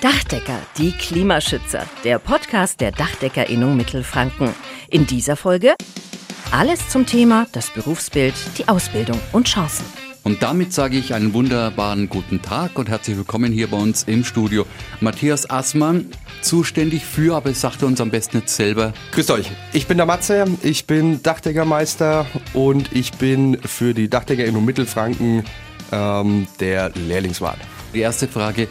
Dachdecker, die Klimaschützer, der Podcast der Dachdeckerinnung Mittelfranken. In dieser Folge alles zum Thema das Berufsbild, die Ausbildung und Chancen. Und damit sage ich einen wunderbaren guten Tag und herzlich willkommen hier bei uns im Studio. Matthias Assmann, zuständig für, aber es sagte uns am besten jetzt selber. Grüßt euch, ich bin der Matze, ich bin Dachdeckermeister und ich bin für die Dachdeckerinnung Mittelfranken ähm, der Lehrlingswart. Die erste Frage,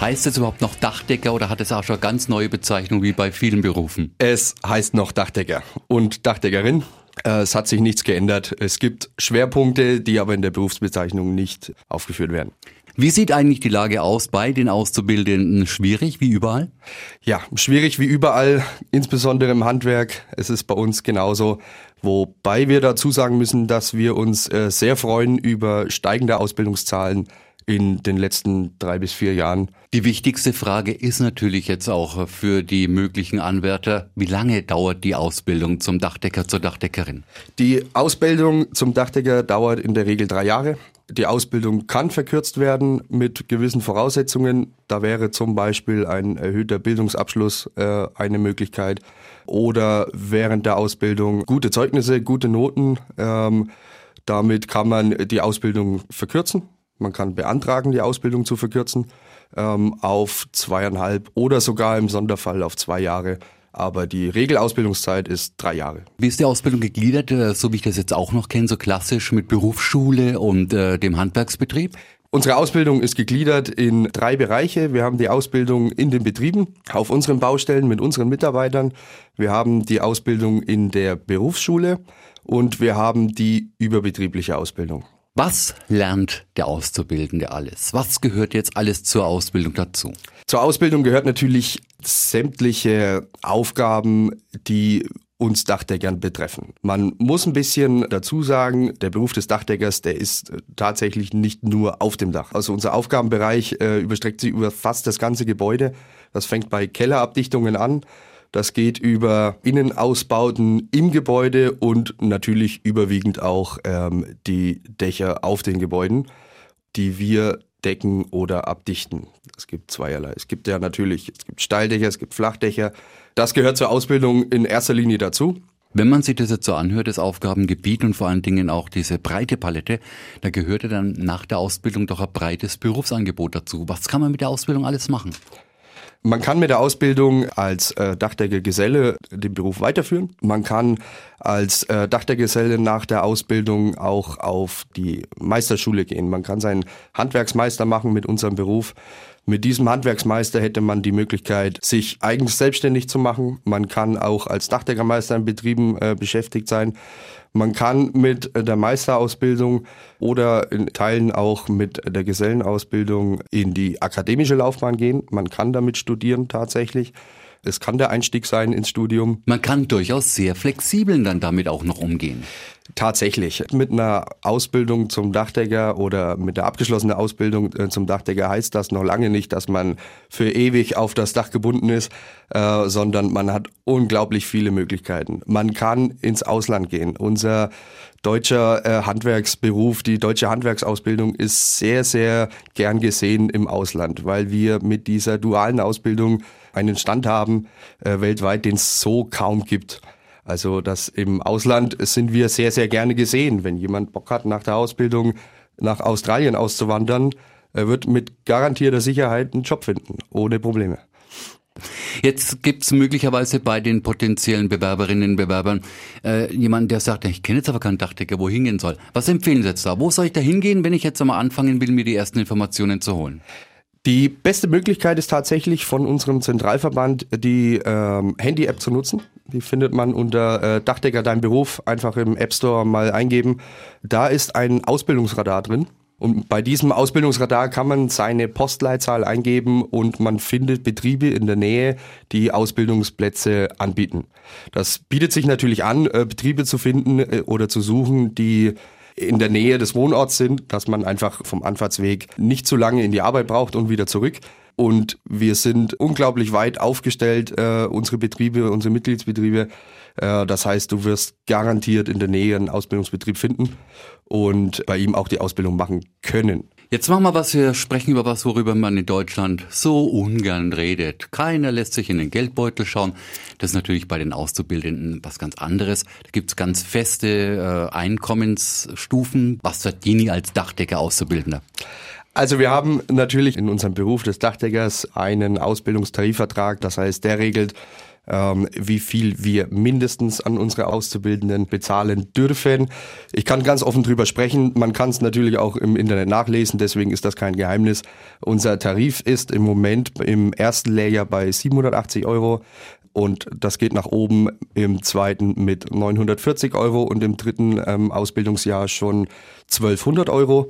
Heißt es überhaupt noch Dachdecker oder hat es auch schon ganz neue Bezeichnung wie bei vielen Berufen? Es heißt noch Dachdecker und Dachdeckerin. Äh, es hat sich nichts geändert. Es gibt Schwerpunkte, die aber in der Berufsbezeichnung nicht aufgeführt werden. Wie sieht eigentlich die Lage aus bei den Auszubildenden? Schwierig wie überall? Ja, schwierig wie überall, insbesondere im Handwerk. Es ist bei uns genauso. Wobei wir dazu sagen müssen, dass wir uns äh, sehr freuen über steigende Ausbildungszahlen in den letzten drei bis vier Jahren. Die wichtigste Frage ist natürlich jetzt auch für die möglichen Anwärter, wie lange dauert die Ausbildung zum Dachdecker, zur Dachdeckerin? Die Ausbildung zum Dachdecker dauert in der Regel drei Jahre. Die Ausbildung kann verkürzt werden mit gewissen Voraussetzungen. Da wäre zum Beispiel ein erhöhter Bildungsabschluss äh, eine Möglichkeit oder während der Ausbildung gute Zeugnisse, gute Noten. Ähm, damit kann man die Ausbildung verkürzen. Man kann beantragen, die Ausbildung zu verkürzen ähm, auf zweieinhalb oder sogar im Sonderfall auf zwei Jahre. Aber die Regelausbildungszeit ist drei Jahre. Wie ist die Ausbildung gegliedert, äh, so wie ich das jetzt auch noch kenne, so klassisch mit Berufsschule und äh, dem Handwerksbetrieb? Unsere Ausbildung ist gegliedert in drei Bereiche. Wir haben die Ausbildung in den Betrieben, auf unseren Baustellen mit unseren Mitarbeitern. Wir haben die Ausbildung in der Berufsschule und wir haben die überbetriebliche Ausbildung. Was lernt der Auszubildende alles? Was gehört jetzt alles zur Ausbildung dazu? Zur Ausbildung gehört natürlich sämtliche Aufgaben, die uns Dachdeckern betreffen. Man muss ein bisschen dazu sagen, der Beruf des Dachdeckers, der ist tatsächlich nicht nur auf dem Dach. Also unser Aufgabenbereich äh, überstreckt sich über fast das ganze Gebäude. Das fängt bei Kellerabdichtungen an das geht über Innenausbauten im Gebäude und natürlich überwiegend auch ähm, die Dächer auf den Gebäuden, die wir decken oder abdichten. Es gibt zweierlei. Es gibt ja natürlich, es gibt Steildächer, es gibt Flachdächer. Das gehört zur Ausbildung in erster Linie dazu. Wenn man sich das jetzt so anhört, das Aufgabengebiet und vor allen Dingen auch diese breite Palette, da gehörte dann nach der Ausbildung doch ein breites Berufsangebot dazu. Was kann man mit der Ausbildung alles machen? Man kann mit der Ausbildung als äh, Dachdeckergeselle den Beruf weiterführen. Man kann als äh, Dachdeckergeselle nach der Ausbildung auch auf die Meisterschule gehen. Man kann seinen Handwerksmeister machen mit unserem Beruf. Mit diesem Handwerksmeister hätte man die Möglichkeit, sich eigens selbstständig zu machen. Man kann auch als Dachdeckermeister in Betrieben äh, beschäftigt sein. Man kann mit der Meisterausbildung oder in Teilen auch mit der Gesellenausbildung in die akademische Laufbahn gehen. Man kann damit studieren tatsächlich. Es kann der Einstieg sein ins Studium. Man kann durchaus sehr flexibel dann damit auch noch umgehen. Tatsächlich. Mit einer Ausbildung zum Dachdecker oder mit der abgeschlossenen Ausbildung äh, zum Dachdecker heißt das noch lange nicht, dass man für ewig auf das Dach gebunden ist, äh, sondern man hat unglaublich viele Möglichkeiten. Man kann ins Ausland gehen. Unser deutscher äh, Handwerksberuf, die deutsche Handwerksausbildung ist sehr, sehr gern gesehen im Ausland, weil wir mit dieser dualen Ausbildung einen Stand haben äh, weltweit, den es so kaum gibt. Also das im Ausland sind wir sehr, sehr gerne gesehen. Wenn jemand Bock hat, nach der Ausbildung nach Australien auszuwandern, er wird mit garantierter Sicherheit einen Job finden, ohne Probleme. Jetzt gibt es möglicherweise bei den potenziellen Bewerberinnen und Bewerbern äh, jemanden, der sagt, ich kenne jetzt aber keinen Dachdecker, wo hingehen soll. Was empfehlen Sie jetzt da? Wo soll ich da hingehen, wenn ich jetzt einmal anfangen will, mir die ersten Informationen zu holen? Die beste Möglichkeit ist tatsächlich von unserem Zentralverband die ähm, Handy-App zu nutzen. Die findet man unter äh, Dachdecker Dein Beruf einfach im App Store mal eingeben. Da ist ein Ausbildungsradar drin. Und bei diesem Ausbildungsradar kann man seine Postleitzahl eingeben und man findet Betriebe in der Nähe, die Ausbildungsplätze anbieten. Das bietet sich natürlich an, äh, Betriebe zu finden äh, oder zu suchen, die in der Nähe des Wohnorts sind, dass man einfach vom Anfahrtsweg nicht zu lange in die Arbeit braucht und wieder zurück. Und wir sind unglaublich weit aufgestellt, äh, unsere Betriebe, unsere Mitgliedsbetriebe. Äh, das heißt, du wirst garantiert in der Nähe einen Ausbildungsbetrieb finden und bei ihm auch die Ausbildung machen können. Jetzt machen wir was, wir sprechen über was, worüber man in Deutschland so ungern redet. Keiner lässt sich in den Geldbeutel schauen. Das ist natürlich bei den Auszubildenden was ganz anderes. Da gibt's ganz feste äh, Einkommensstufen. Was verdient ihr als Dachdecker Auszubildender? Also wir haben natürlich in unserem Beruf des Dachdeckers einen Ausbildungstarifvertrag. Das heißt, der regelt, ähm, wie viel wir mindestens an unsere Auszubildenden bezahlen dürfen. Ich kann ganz offen drüber sprechen. Man kann es natürlich auch im Internet nachlesen, deswegen ist das kein Geheimnis. Unser Tarif ist im Moment im ersten Lehrjahr bei 780 Euro. Und das geht nach oben im zweiten mit 940 Euro und im dritten ähm, Ausbildungsjahr schon 1200 Euro.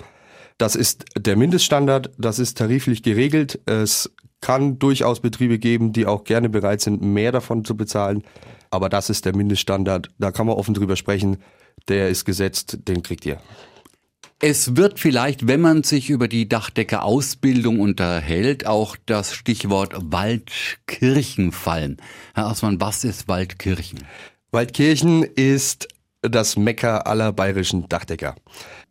Das ist der Mindeststandard, das ist tariflich geregelt. Es kann durchaus Betriebe geben, die auch gerne bereit sind, mehr davon zu bezahlen. Aber das ist der Mindeststandard. Da kann man offen drüber sprechen. Der ist gesetzt, den kriegt ihr. Es wird vielleicht, wenn man sich über die Dachdeckerausbildung unterhält, auch das Stichwort Waldkirchen fallen. Herr Osman, was ist Waldkirchen? Waldkirchen ist das Mekka aller bayerischen Dachdecker.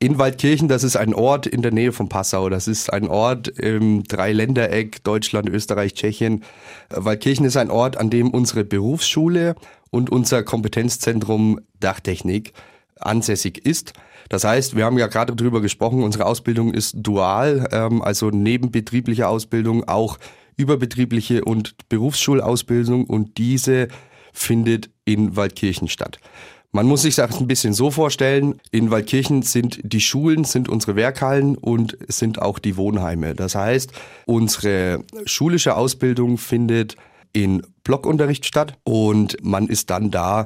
In Waldkirchen, das ist ein Ort in der Nähe von Passau. Das ist ein Ort im Dreiländereck Deutschland, Österreich, Tschechien. Waldkirchen ist ein Ort, an dem unsere Berufsschule und unser Kompetenzzentrum Dachtechnik ansässig ist. Das heißt, wir haben ja gerade darüber gesprochen, unsere Ausbildung ist dual, ähm, also nebenbetriebliche Ausbildung, auch überbetriebliche und Berufsschulausbildung und diese findet in Waldkirchen statt. Man muss sich das ein bisschen so vorstellen, in Waldkirchen sind die Schulen, sind unsere Werkhallen und sind auch die Wohnheime. Das heißt, unsere schulische Ausbildung findet in Blockunterricht statt und man ist dann da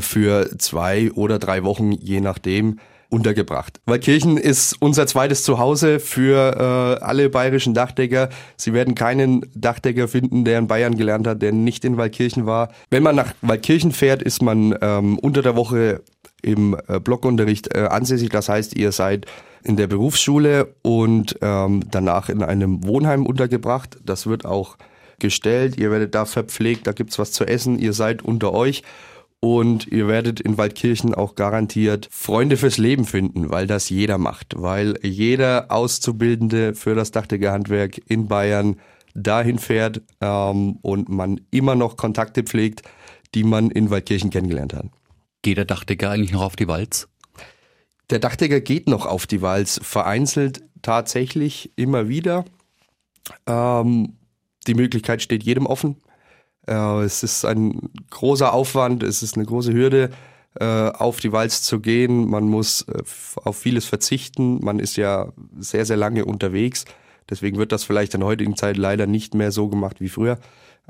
für zwei oder drei Wochen, je nachdem, untergebracht. Waldkirchen ist unser zweites Zuhause für äh, alle bayerischen Dachdecker. Sie werden keinen Dachdecker finden, der in Bayern gelernt hat, der nicht in Waldkirchen war. Wenn man nach Waldkirchen fährt, ist man ähm, unter der Woche im äh, Blockunterricht äh, ansässig. Das heißt, ihr seid in der Berufsschule und ähm, danach in einem Wohnheim untergebracht. Das wird auch gestellt. Ihr werdet da verpflegt, da gibt's was zu essen. Ihr seid unter euch und ihr werdet in Waldkirchen auch garantiert Freunde fürs Leben finden, weil das jeder macht. Weil jeder Auszubildende für das Dachdeckerhandwerk in Bayern dahin fährt ähm, und man immer noch Kontakte pflegt, die man in Waldkirchen kennengelernt hat. Geht der Dachdecker eigentlich noch auf die Walz? Der Dachdecker geht noch auf die Walz, vereinzelt tatsächlich immer wieder. Ähm, die Möglichkeit steht jedem offen. Äh, es ist ein großer Aufwand, es ist eine große Hürde, äh, auf die Walz zu gehen. Man muss äh, auf vieles verzichten. Man ist ja sehr, sehr lange unterwegs. Deswegen wird das vielleicht in heutigen Zeit leider nicht mehr so gemacht wie früher.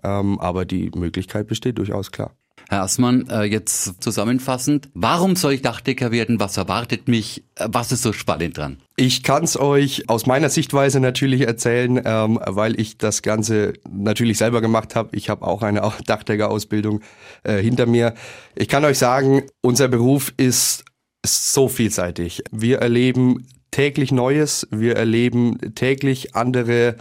Ähm, aber die Möglichkeit besteht durchaus klar. Herr Assmann, äh, jetzt zusammenfassend, warum soll ich Dachdecker werden? Was erwartet mich? Äh, was ist so spannend dran? Ich kann es euch aus meiner Sichtweise natürlich erzählen, ähm, weil ich das Ganze natürlich selber gemacht habe. Ich habe auch eine Dachdeckerausbildung äh, hinter mir. Ich kann euch sagen, unser Beruf ist so vielseitig. Wir erleben täglich Neues, wir erleben täglich andere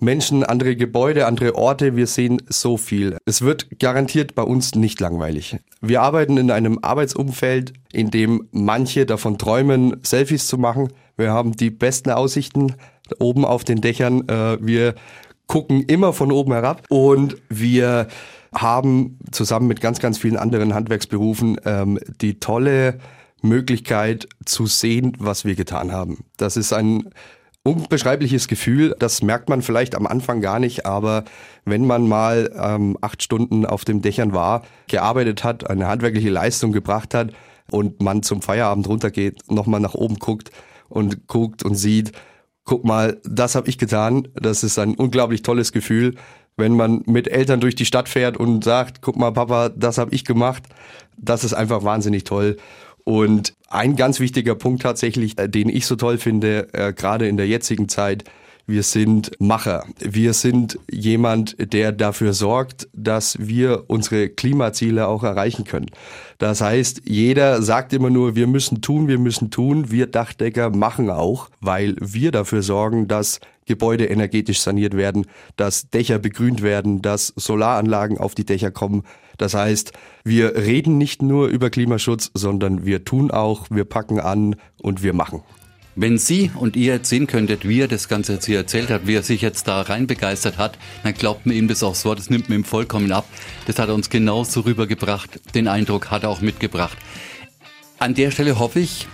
Menschen, andere Gebäude, andere Orte. Wir sehen so viel. Es wird garantiert bei uns nicht langweilig. Wir arbeiten in einem Arbeitsumfeld, in dem manche davon träumen, Selfies zu machen. Wir haben die besten Aussichten oben auf den Dächern. Äh, wir gucken immer von oben herab und wir haben zusammen mit ganz, ganz vielen anderen Handwerksberufen ähm, die tolle Möglichkeit zu sehen, was wir getan haben. Das ist ein unbeschreibliches Gefühl. Das merkt man vielleicht am Anfang gar nicht, aber wenn man mal ähm, acht Stunden auf dem Dächern war, gearbeitet hat, eine handwerkliche Leistung gebracht hat und man zum Feierabend runtergeht, nochmal nach oben guckt und guckt und sieht, guck mal, das habe ich getan. Das ist ein unglaublich tolles Gefühl, wenn man mit Eltern durch die Stadt fährt und sagt, guck mal, Papa, das habe ich gemacht. Das ist einfach wahnsinnig toll. Und ein ganz wichtiger Punkt tatsächlich, äh, den ich so toll finde, äh, gerade in der jetzigen Zeit, wir sind Macher. Wir sind jemand, der dafür sorgt, dass wir unsere Klimaziele auch erreichen können. Das heißt, jeder sagt immer nur, wir müssen tun, wir müssen tun. Wir Dachdecker machen auch, weil wir dafür sorgen, dass Gebäude energetisch saniert werden, dass Dächer begrünt werden, dass Solaranlagen auf die Dächer kommen. Das heißt, wir reden nicht nur über Klimaschutz, sondern wir tun auch, wir packen an und wir machen. Wenn Sie und ihr jetzt sehen könntet, wie er das Ganze jetzt hier erzählt hat, wie er sich jetzt da rein begeistert hat, dann glaubt mir ihm das auch so, das nimmt mir ihm vollkommen ab. Das hat er uns genauso rübergebracht. Den Eindruck hat er auch mitgebracht. An der Stelle hoffe ich,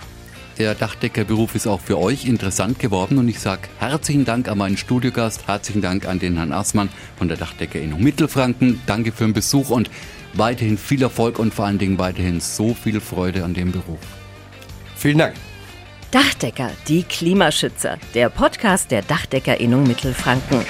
der Dachdeckerberuf ist auch für euch interessant geworden und ich sage herzlichen Dank an meinen Studiogast, herzlichen Dank an den Herrn Aßmann von der Dachdeckerinnung Mittelfranken. Danke für den Besuch und weiterhin viel Erfolg und vor allen Dingen weiterhin so viel Freude an dem Beruf. Vielen Dank. Dachdecker, die Klimaschützer, der Podcast der Dachdeckerinnung Mittelfranken.